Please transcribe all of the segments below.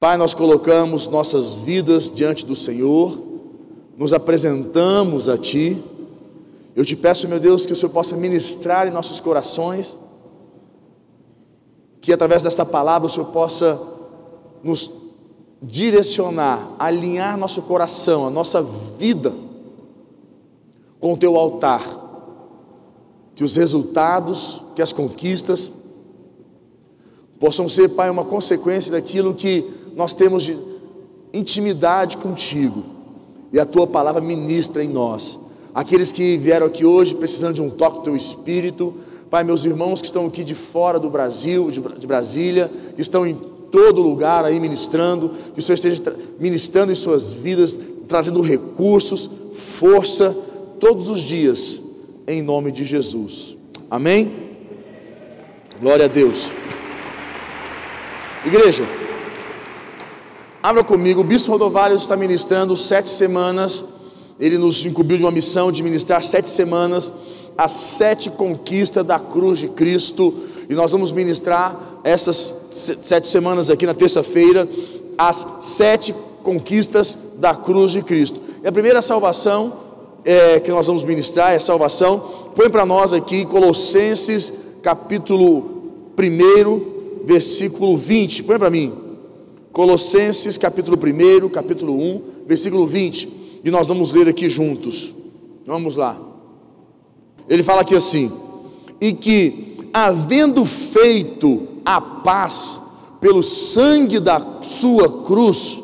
Pai, nós colocamos nossas vidas diante do Senhor, nos apresentamos a Ti. Eu te peço, meu Deus, que o Senhor possa ministrar em nossos corações, que através desta palavra o Senhor possa nos direcionar, alinhar nosso coração, a nossa vida com o Teu altar, que os resultados, que as conquistas possam ser, Pai, uma consequência daquilo que nós temos de intimidade contigo e a tua palavra ministra em nós. Aqueles que vieram aqui hoje precisando de um toque do teu espírito, Pai, meus irmãos que estão aqui de fora do Brasil, de, de Brasília, que estão em todo lugar aí ministrando, que o Senhor esteja ministrando em suas vidas, trazendo recursos, força, todos os dias, em nome de Jesus. Amém? Glória a Deus. Igreja. Abra comigo, o Bispo Rodovalho está ministrando sete semanas, ele nos incumbiu de uma missão de ministrar sete semanas, as sete conquistas da cruz de Cristo, e nós vamos ministrar essas sete semanas aqui na terça-feira, as sete conquistas da cruz de Cristo. E a primeira salvação é, que nós vamos ministrar é salvação, põe para nós aqui Colossenses capítulo 1, versículo 20, põe para mim. Colossenses capítulo 1, capítulo 1, versículo 20, e nós vamos ler aqui juntos. Vamos lá. Ele fala aqui assim: e que, havendo feito a paz pelo sangue da sua cruz,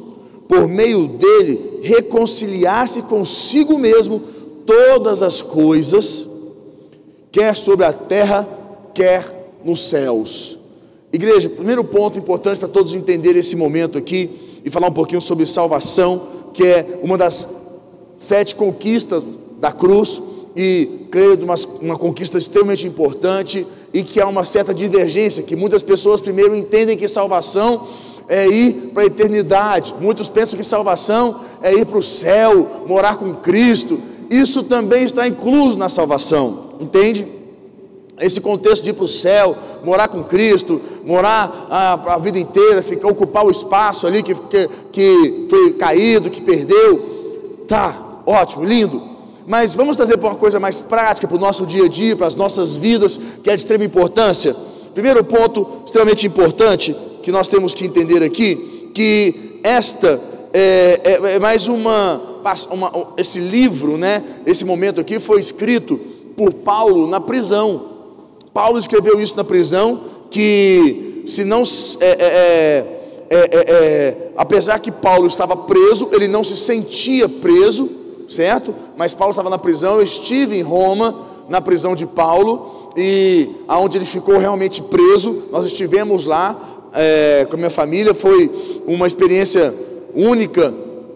por meio dele, reconciliasse consigo mesmo todas as coisas, quer sobre a terra, quer nos céus Igreja, primeiro ponto importante para todos entenderem esse momento aqui e falar um pouquinho sobre salvação, que é uma das sete conquistas da cruz e creio uma, uma conquista extremamente importante e que há uma certa divergência, que muitas pessoas primeiro entendem que salvação é ir para a eternidade. Muitos pensam que salvação é ir para o céu, morar com Cristo. Isso também está incluso na salvação, entende? Esse contexto de ir para o céu, morar com Cristo, morar a, a, vida inteira, ficar, ocupar o espaço ali que, que, que foi caído, que perdeu, tá, ótimo, lindo. Mas vamos trazer para uma coisa mais prática, para o nosso dia a dia, para as nossas vidas, que é de extrema importância. Primeiro ponto extremamente importante que nós temos que entender aqui, que esta é, é, é mais uma, uma, esse livro, né? Esse momento aqui foi escrito por Paulo na prisão. Paulo escreveu isso na prisão, que se não é é, é, é, é, apesar que Paulo estava preso, ele não se sentia preso, certo? Mas Paulo estava na prisão, eu estive em Roma, na prisão de Paulo, e aonde ele ficou realmente preso, nós estivemos lá com a minha família, foi uma experiência única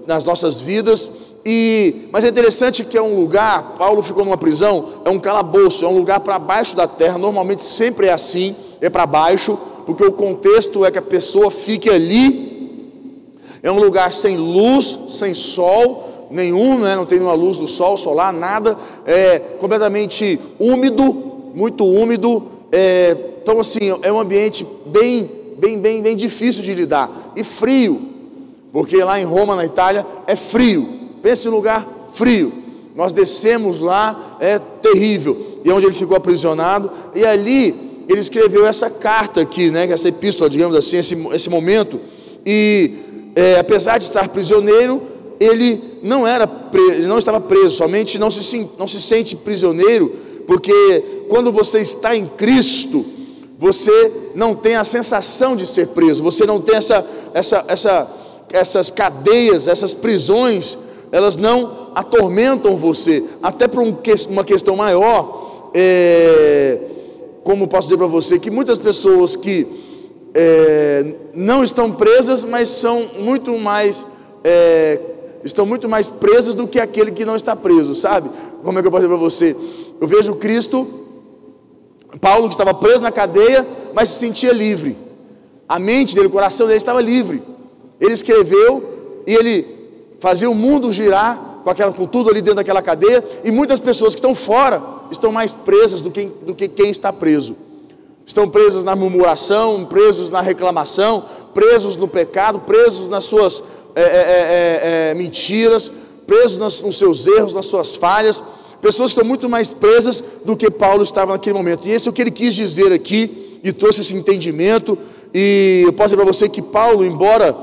nas nossas vidas, e, mas é interessante que é um lugar, Paulo ficou numa prisão, é um calabouço, é um lugar para baixo da terra, normalmente sempre é assim, é para baixo, porque o contexto é que a pessoa fique ali, é um lugar sem luz, sem sol nenhum, né? não tem nenhuma luz do sol solar, nada, é completamente úmido, muito úmido, é, então assim, é um ambiente bem, bem, bem, bem difícil de lidar, e frio, porque lá em Roma, na Itália, é frio, Pense lugar frio. Nós descemos lá, é terrível. E é onde ele ficou aprisionado. E ali ele escreveu essa carta aqui, né? Essa epístola, digamos assim, esse, esse momento. E é, apesar de estar prisioneiro, ele não era ele não estava preso. Somente não se, não se sente prisioneiro, porque quando você está em Cristo, você não tem a sensação de ser preso. Você não tem essa, essa, essa, essas cadeias, essas prisões elas não atormentam você, até por um, uma questão maior, é, como posso dizer para você, que muitas pessoas que é, não estão presas, mas são muito mais, é, estão muito mais presas do que aquele que não está preso, sabe? Como é que eu posso dizer para você? Eu vejo Cristo, Paulo que estava preso na cadeia, mas se sentia livre. A mente dele, o coração dele estava livre. Ele escreveu e ele fazer o mundo girar com, aquela, com tudo ali dentro daquela cadeia, e muitas pessoas que estão fora estão mais presas do que, do que quem está preso. Estão presas na murmuração, presos na reclamação, presos no pecado, presos nas suas é, é, é, mentiras, presos nas, nos seus erros, nas suas falhas. Pessoas estão muito mais presas do que Paulo estava naquele momento. E esse é o que ele quis dizer aqui e trouxe esse entendimento. E eu posso dizer para você que Paulo, embora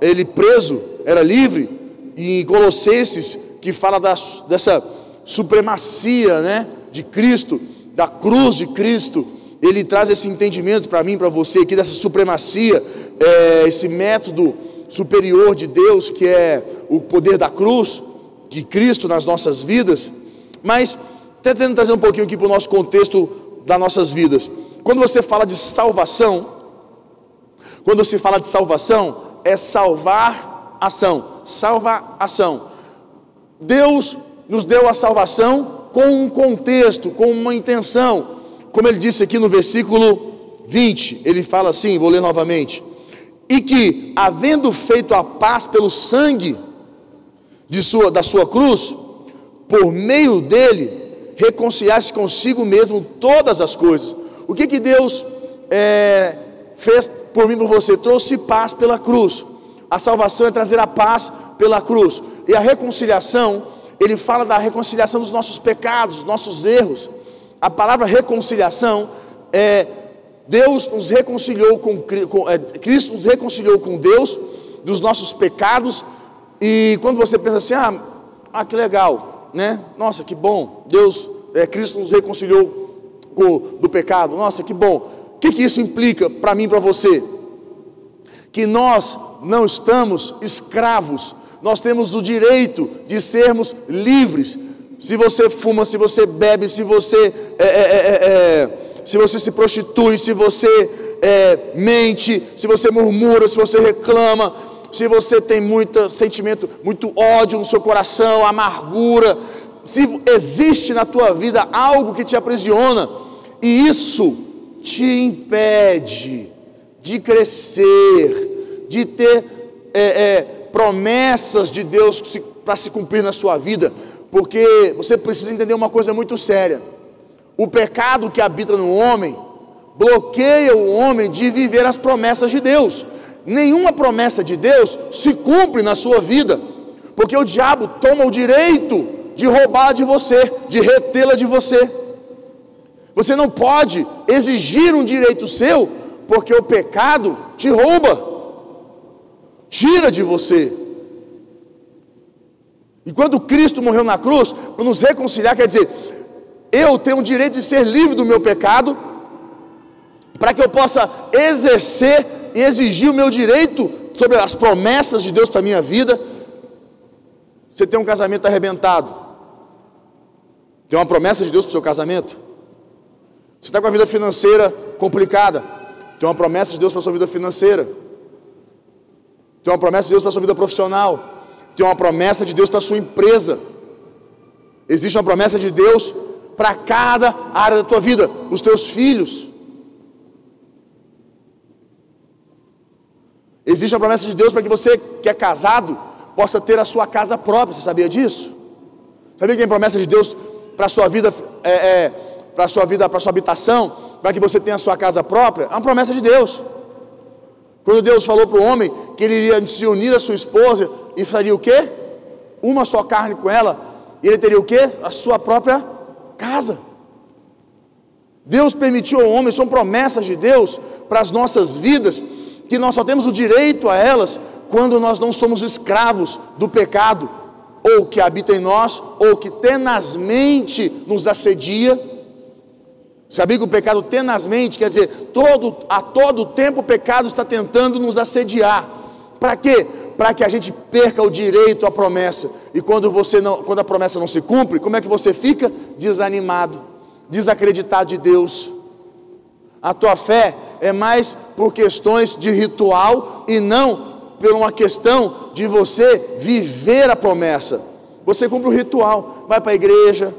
ele preso, era livre, em Colossenses, que fala da, dessa supremacia né, de Cristo, da cruz de Cristo, ele traz esse entendimento para mim, para você aqui, dessa supremacia, é, esse método superior de Deus, que é o poder da cruz, de Cristo nas nossas vidas, mas tentando trazer um pouquinho aqui para o nosso contexto das nossas vidas. Quando você fala de salvação, quando se fala de salvação, é salvar ação, salva ação. Deus nos deu a salvação com um contexto, com uma intenção, como ele disse aqui no versículo 20, ele fala assim, vou ler novamente: e que, havendo feito a paz pelo sangue de sua, da sua cruz, por meio dele, reconciliasse consigo mesmo todas as coisas. O que que Deus é, fez por mim por você? Trouxe paz pela cruz. A salvação é trazer a paz pela cruz. E a reconciliação, ele fala da reconciliação dos nossos pecados, dos nossos erros. A palavra reconciliação é Deus nos reconciliou com, com é, Cristo nos reconciliou com Deus dos nossos pecados. E quando você pensa assim, ah, ah que legal, né? Nossa, que bom, Deus, é, Cristo nos reconciliou com, do pecado. Nossa, que bom. O que, que isso implica para mim para você? Que nós não estamos escravos, nós temos o direito de sermos livres. Se você fuma, se você bebe, se você é, é, é, é se você se prostitui, se você é, mente, se você murmura, se você reclama, se você tem muito sentimento, muito ódio no seu coração, amargura, se existe na tua vida algo que te aprisiona, e isso te impede de crescer, de ter é, é, promessas de Deus para se cumprir na sua vida, porque você precisa entender uma coisa muito séria o pecado que habita no homem bloqueia o homem de viver as promessas de Deus. Nenhuma promessa de Deus se cumpre na sua vida, porque o diabo toma o direito de roubar de você, de retê-la de você. Você não pode exigir um direito seu, porque o pecado te rouba, tira de você. E quando Cristo morreu na cruz, para nos reconciliar, quer dizer, eu tenho o direito de ser livre do meu pecado, para que eu possa exercer e exigir o meu direito sobre as promessas de Deus para a minha vida. Você tem um casamento arrebentado, tem uma promessa de Deus para o seu casamento? Você está com a vida financeira complicada, tem uma promessa de Deus para a sua vida financeira, tem uma promessa de Deus para a sua vida profissional, tem uma promessa de Deus para a sua empresa, existe uma promessa de Deus para cada área da tua vida, os teus filhos. Existe a promessa de Deus para que você que é casado possa ter a sua casa própria. Você sabia disso? Sabia que tem promessa de Deus para a sua vida, é, é, para a sua vida, para a sua habitação, para que você tenha a sua casa própria? É uma promessa de Deus. Quando Deus falou para o homem que ele iria se unir à sua esposa e faria o quê? Uma só carne com ela, ele teria o quê? A sua própria casa. Deus permitiu ao homem, são promessas de Deus para as nossas vidas, que nós só temos o direito a elas quando nós não somos escravos do pecado, ou que habita em nós, ou que tenazmente nos assedia. Sabia que o pecado tenazmente quer dizer, todo, a todo tempo o pecado está tentando nos assediar. Para quê? Para que a gente perca o direito à promessa. E quando, você não, quando a promessa não se cumpre, como é que você fica? Desanimado, desacreditado de Deus. A tua fé é mais por questões de ritual e não por uma questão de você viver a promessa. Você cumpre o ritual, vai para a igreja,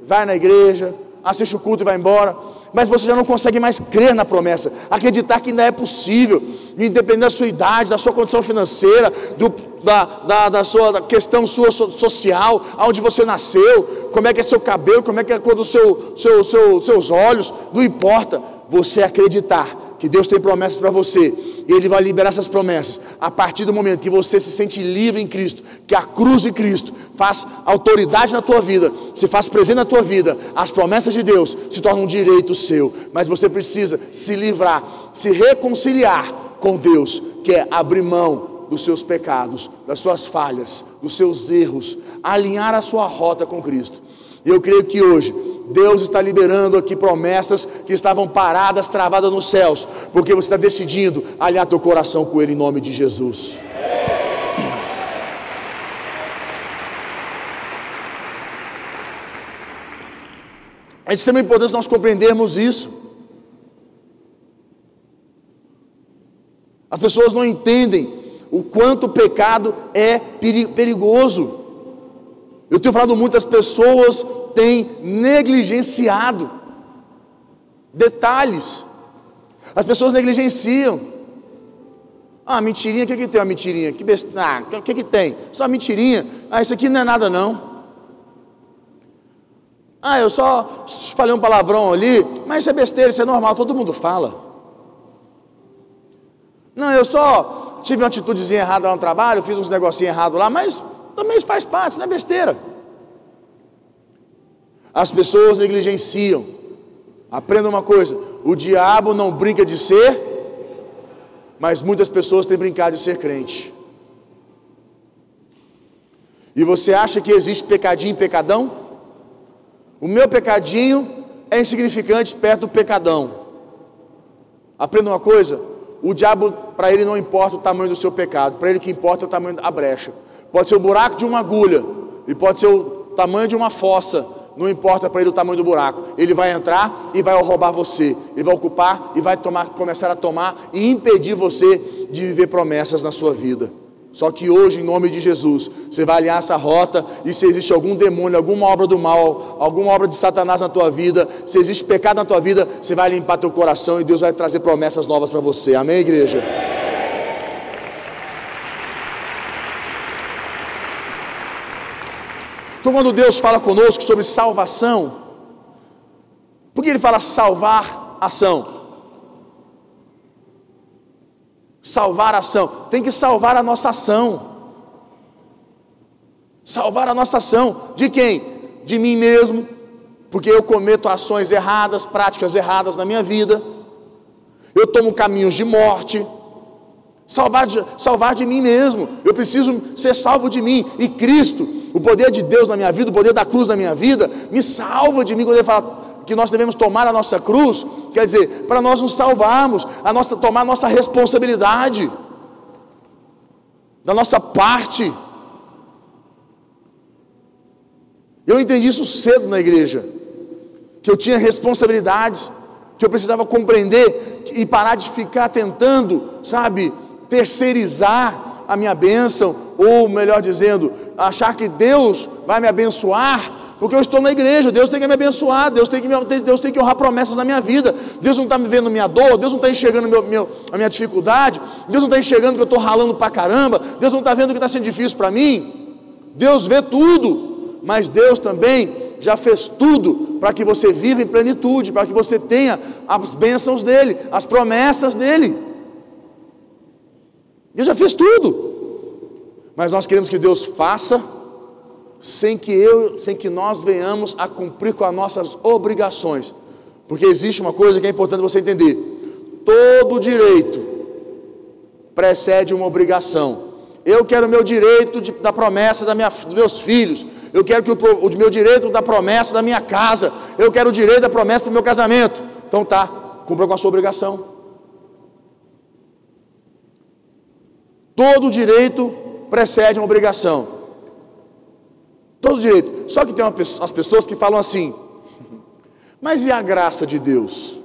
vai na igreja, assiste o culto e vai embora. Mas você já não consegue mais crer na promessa, acreditar que ainda é possível, independente da sua idade, da sua condição financeira, do, da, da, da, sua da questão sua social, aonde você nasceu, como é que é seu cabelo, como é que é a cor dos seu, seu, seu, seus olhos, não importa, você acreditar que Deus tem promessas para você, e Ele vai liberar essas promessas a partir do momento que você se sente livre em Cristo, que a cruz de Cristo faz autoridade na tua vida, se faz presente na tua vida, as promessas de Deus se tornam um direito seu, mas você precisa se livrar, se reconciliar com Deus, que é abrir mão dos seus pecados, das suas falhas, dos seus erros, alinhar a sua rota com Cristo. E eu creio que hoje Deus está liberando aqui promessas que estavam paradas, travadas nos céus, porque você está decidindo alinhar teu coração com Ele em nome de Jesus. É de extrema importância nós compreendermos isso. As pessoas não entendem o quanto o pecado é perigoso. Eu tenho falado muitas pessoas têm negligenciado detalhes. As pessoas negligenciam. Ah, mentirinha, o que, que tem uma mentirinha? Que besta... Ah, o que, que tem? Só mentirinha. Ah, isso aqui não é nada não. Ah, eu só falei um palavrão ali, mas isso é besteira, isso é normal, todo mundo fala. Não, eu só tive uma atitudezinha errada lá no trabalho, fiz uns negocinhos errados lá, mas também isso faz parte, não é besteira. As pessoas negligenciam. Aprenda uma coisa: o diabo não brinca de ser, mas muitas pessoas têm brincado de ser crente. E você acha que existe pecadinho e pecadão? O meu pecadinho é insignificante perto do pecadão. Aprenda uma coisa: o diabo, para ele não importa o tamanho do seu pecado, para ele que importa é o tamanho da brecha. Pode ser o buraco de uma agulha, e pode ser o tamanho de uma fossa, não importa para ele o tamanho do buraco. Ele vai entrar e vai roubar você. Ele vai ocupar e vai tomar, começar a tomar e impedir você de viver promessas na sua vida. Só que hoje, em nome de Jesus, você vai alinhar essa rota e se existe algum demônio, alguma obra do mal, alguma obra de Satanás na tua vida, se existe pecado na tua vida, você vai limpar teu coração e Deus vai trazer promessas novas para você. Amém, igreja? Então, quando Deus fala conosco sobre salvação, por que Ele fala salvar ação? Salvar a ação, tem que salvar a nossa ação. Salvar a nossa ação, de quem? De mim mesmo, porque eu cometo ações erradas, práticas erradas na minha vida, eu tomo caminhos de morte, salvar de, salvar de mim mesmo, eu preciso ser salvo de mim, e Cristo, o poder de Deus na minha vida, o poder da cruz na minha vida, me salva de mim quando Ele fala, que nós devemos tomar a nossa cruz, quer dizer, para nós nos salvarmos, a nossa, tomar a nossa responsabilidade, da nossa parte. Eu entendi isso cedo na igreja, que eu tinha responsabilidades, que eu precisava compreender e parar de ficar tentando, sabe, terceirizar a minha bênção, ou melhor dizendo, achar que Deus vai me abençoar porque eu estou na igreja, Deus tem que me abençoar, Deus tem que, me, Deus tem que honrar promessas na minha vida. Deus não está me vendo minha dor, Deus não está enxergando meu, meu, a minha dificuldade, Deus não está enxergando que eu estou ralando para caramba, Deus não está vendo que está sendo difícil para mim. Deus vê tudo, mas Deus também já fez tudo para que você viva em plenitude, para que você tenha as bênçãos dEle, as promessas dEle. Deus já fez tudo. Mas nós queremos que Deus faça sem que eu, sem que nós venhamos a cumprir com as nossas obrigações. Porque existe uma coisa que é importante você entender: todo direito precede uma obrigação. Eu quero o meu direito de, da promessa da minha, dos meus filhos. Eu quero que o, o meu direito da promessa da minha casa. Eu quero o direito da promessa do meu casamento. Então tá, cumpra com a sua obrigação. Todo direito precede uma obrigação. Todo direito. Só que tem as pessoas que falam assim: mas e a graça de Deus?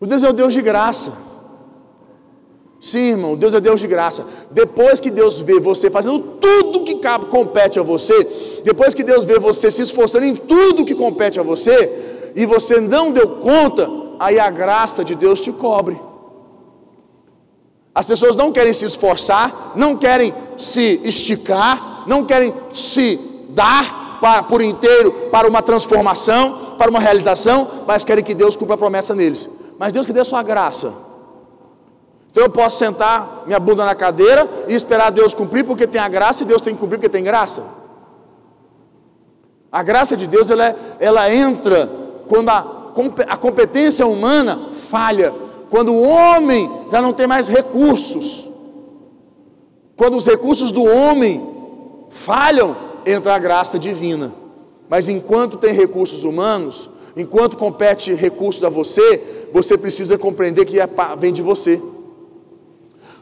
O Deus é o Deus de graça. Sim, irmão, Deus é Deus de graça. Depois que Deus vê você fazendo tudo que compete a você, depois que Deus vê você se esforçando em tudo que compete a você, e você não deu conta, aí a graça de Deus te cobre. As pessoas não querem se esforçar, não querem se esticar, não querem se dar para, por inteiro para uma transformação, para uma realização, mas querem que Deus cumpra a promessa neles. mas Deus que dê sua graça. Então eu posso sentar minha bunda na cadeira e esperar Deus cumprir porque tem a graça e Deus tem que cumprir porque tem graça. A graça de Deus ela, é, ela entra quando a, a competência humana falha, quando o homem já não tem mais recursos, quando os recursos do homem falham, entra a graça divina. Mas enquanto tem recursos humanos, enquanto compete recursos a você, você precisa compreender que é, vem de você.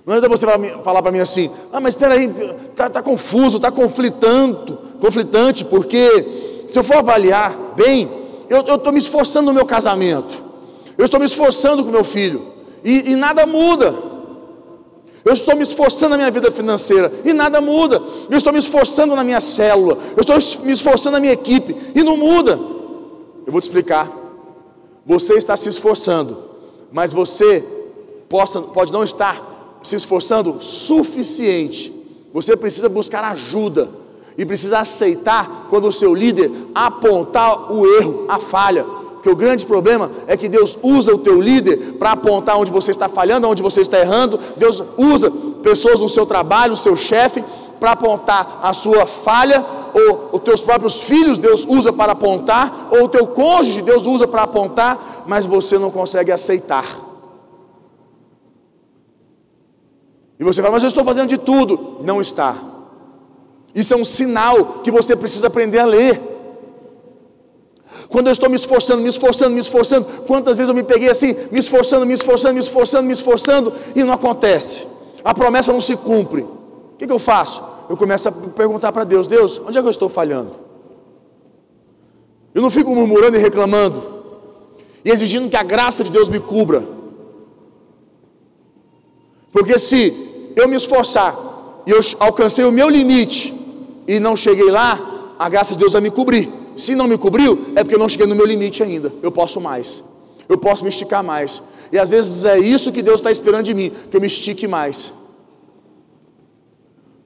Não adianta você falar para mim assim, ah, mas espera aí, está tá confuso, está conflitando, conflitante, porque se eu for avaliar bem, eu estou me esforçando no meu casamento, eu estou me esforçando com meu filho, e, e nada muda. Eu estou me esforçando na minha vida financeira e nada muda. Eu estou me esforçando na minha célula, eu estou me esforçando na minha equipe e não muda. Eu vou te explicar. Você está se esforçando, mas você possa, pode não estar se esforçando suficiente. Você precisa buscar ajuda e precisa aceitar quando o seu líder apontar o erro, a falha. Porque o grande problema é que Deus usa o teu líder para apontar onde você está falhando, onde você está errando. Deus usa pessoas no seu trabalho, o seu chefe, para apontar a sua falha, ou os teus próprios filhos Deus usa para apontar, ou o teu cônjuge Deus usa para apontar, mas você não consegue aceitar. E você fala, mas eu estou fazendo de tudo. Não está. Isso é um sinal que você precisa aprender a ler. Quando eu estou me esforçando, me esforçando, me esforçando, quantas vezes eu me peguei assim, me esforçando, me esforçando, me esforçando, me esforçando, e não acontece. A promessa não se cumpre. O que, que eu faço? Eu começo a perguntar para Deus: Deus, onde é que eu estou falhando? Eu não fico murmurando e reclamando, e exigindo que a graça de Deus me cubra. Porque se eu me esforçar e eu alcancei o meu limite e não cheguei lá, a graça de Deus vai me cobrir. Se não me cobriu, é porque eu não cheguei no meu limite ainda. Eu posso mais. Eu posso me esticar mais. E às vezes é isso que Deus está esperando de mim, que eu me estique mais.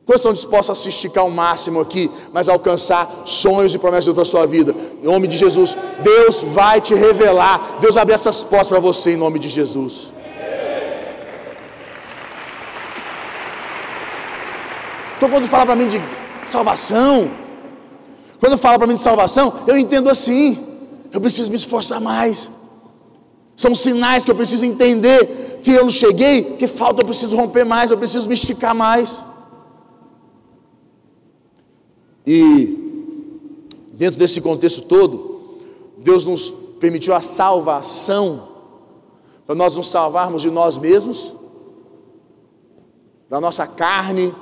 Quantos estão dispostos a se esticar ao máximo aqui, mas alcançar sonhos e promessas para a sua vida? Em nome de Jesus, Deus vai te revelar. Deus abre essas portas para você em nome de Jesus. Então, quando fala para mim de salvação, quando fala para mim de salvação, eu entendo assim. Eu preciso me esforçar mais. São sinais que eu preciso entender que eu não cheguei, que falta, eu preciso romper mais, eu preciso me esticar mais. E dentro desse contexto todo, Deus nos permitiu a salvação para nós nos salvarmos de nós mesmos, da nossa carne,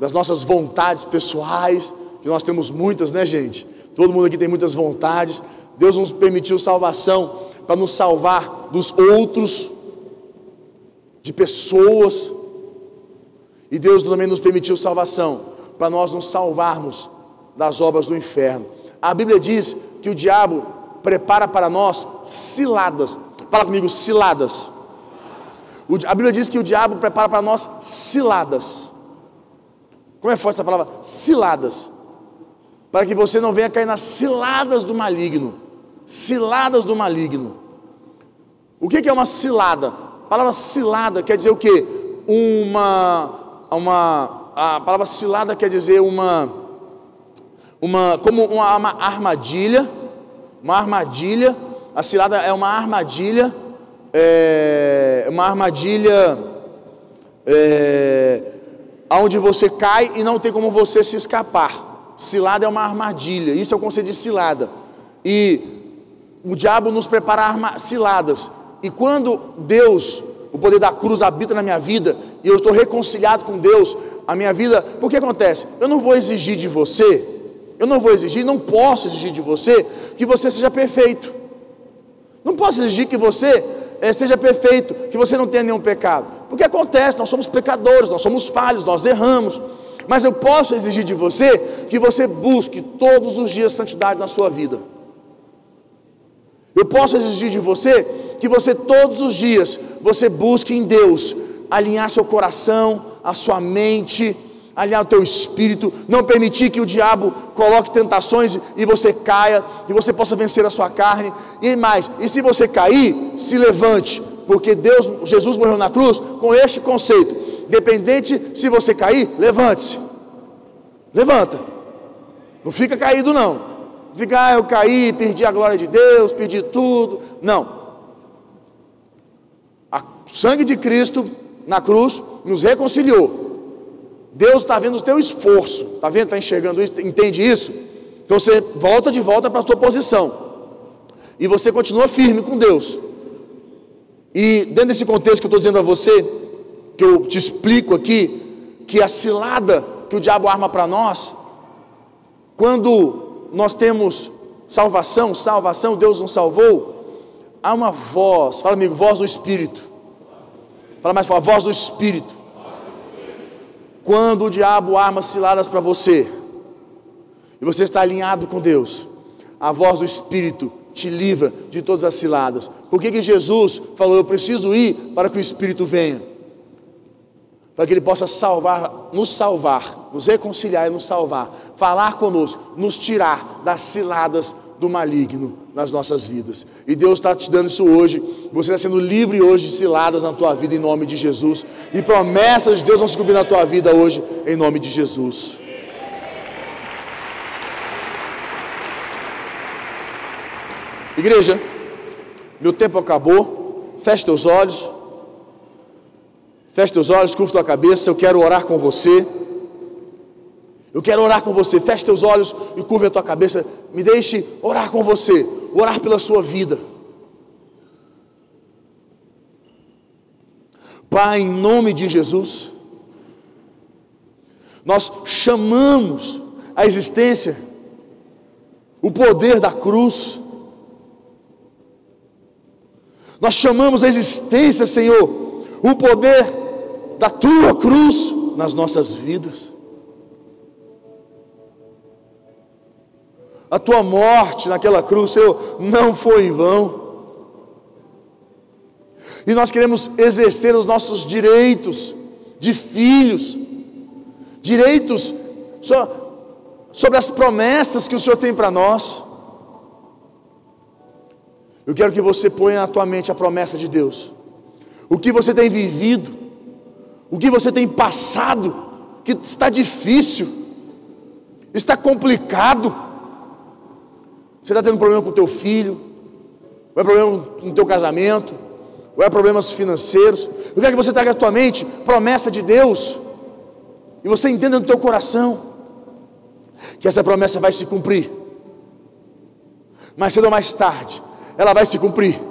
das nossas vontades pessoais, que nós temos muitas, né, gente? Todo mundo aqui tem muitas vontades. Deus nos permitiu salvação para nos salvar dos outros, de pessoas. E Deus também nos permitiu salvação para nós nos salvarmos das obras do inferno. A Bíblia diz que o diabo prepara para nós ciladas. Fala comigo, ciladas. A Bíblia diz que o diabo prepara para nós ciladas. Como é forte essa palavra? Ciladas para que você não venha cair nas ciladas do maligno. Ciladas do maligno. O que é uma cilada? A palavra cilada quer dizer o quê? Uma, uma, a palavra cilada quer dizer uma, uma, como uma, armadilha, uma armadilha. A cilada é uma armadilha, é, uma armadilha é, você cai e não tem como você se escapar. Cilada é uma armadilha, isso é o conceito de cilada. E o diabo nos prepara ciladas. E quando Deus, o poder da cruz, habita na minha vida, e eu estou reconciliado com Deus, a minha vida, por que acontece? Eu não vou exigir de você, eu não vou exigir, não posso exigir de você que você seja perfeito. Não posso exigir que você é, seja perfeito, que você não tenha nenhum pecado. Porque acontece, nós somos pecadores, nós somos falhos, nós erramos. Mas eu posso exigir de você que você busque todos os dias santidade na sua vida. Eu posso exigir de você que você todos os dias você busque em Deus alinhar seu coração, a sua mente, alinhar o teu espírito, não permitir que o diabo coloque tentações e você caia, e você possa vencer a sua carne. E mais, e se você cair, se levante, porque Deus, Jesus morreu na cruz com este conceito. Dependente se você cair, levante-se. Levanta. Não fica caído não. Fica, ah, eu caí, perdi a glória de Deus, perdi tudo. Não. O sangue de Cristo na cruz nos reconciliou. Deus está vendo o teu esforço, está vendo, está enxergando isso, entende isso? Então você volta de volta para a sua posição e você continua firme com Deus. E dentro desse contexto que eu estou dizendo a você, que eu te explico aqui, que a cilada que o diabo arma para nós, quando nós temos salvação, salvação, Deus nos salvou, há uma voz, fala amigo, voz do Espírito. Fala mais forte, voz do Espírito quando o diabo arma ciladas para você, e você está alinhado com Deus, a voz do Espírito te livra de todas as ciladas. Por que, que Jesus falou: Eu preciso ir para que o Espírito venha? Para que Ele possa salvar, nos salvar, nos reconciliar e nos salvar, falar conosco, nos tirar das ciladas do maligno nas nossas vidas. E Deus está te dando isso hoje. Você está sendo livre hoje de ciladas na tua vida em nome de Jesus. E promessas de Deus vão se cumprir na tua vida hoje em nome de Jesus. Igreja, meu tempo acabou. Feche teus olhos. Feche teus olhos, curva tua cabeça. Eu quero orar com você. Eu quero orar com você. Feche teus olhos e curva a tua cabeça. Me deixe orar com você. Orar pela sua vida. Pai, em nome de Jesus, nós chamamos a existência, o poder da cruz. Nós chamamos a existência, Senhor, o poder da tua cruz nas nossas vidas. A tua morte naquela cruz, Senhor, não foi em vão. E nós queremos exercer os nossos direitos de filhos, direitos sobre as promessas que o Senhor tem para nós. Eu quero que você ponha na tua mente a promessa de Deus. O que você tem vivido, o que você tem passado, que está difícil, está complicado você está tendo problema com o teu filho, ou é problema com o teu casamento, ou é problemas financeiros. Eu quero que você traga à tua mente promessa de Deus, e você entenda no teu coração que essa promessa vai se cumprir. Mais cedo ou mais tarde, ela vai se cumprir.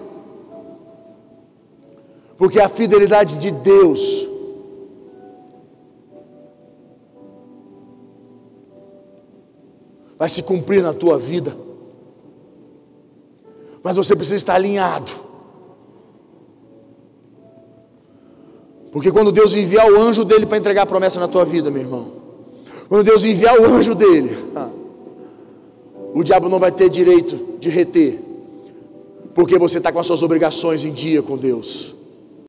Porque a fidelidade de Deus vai se cumprir na tua vida mas você precisa estar alinhado. Porque quando Deus enviar o anjo dele para entregar a promessa na tua vida, meu irmão, quando Deus enviar o anjo dele, o diabo não vai ter direito de reter, porque você está com as suas obrigações em dia com Deus.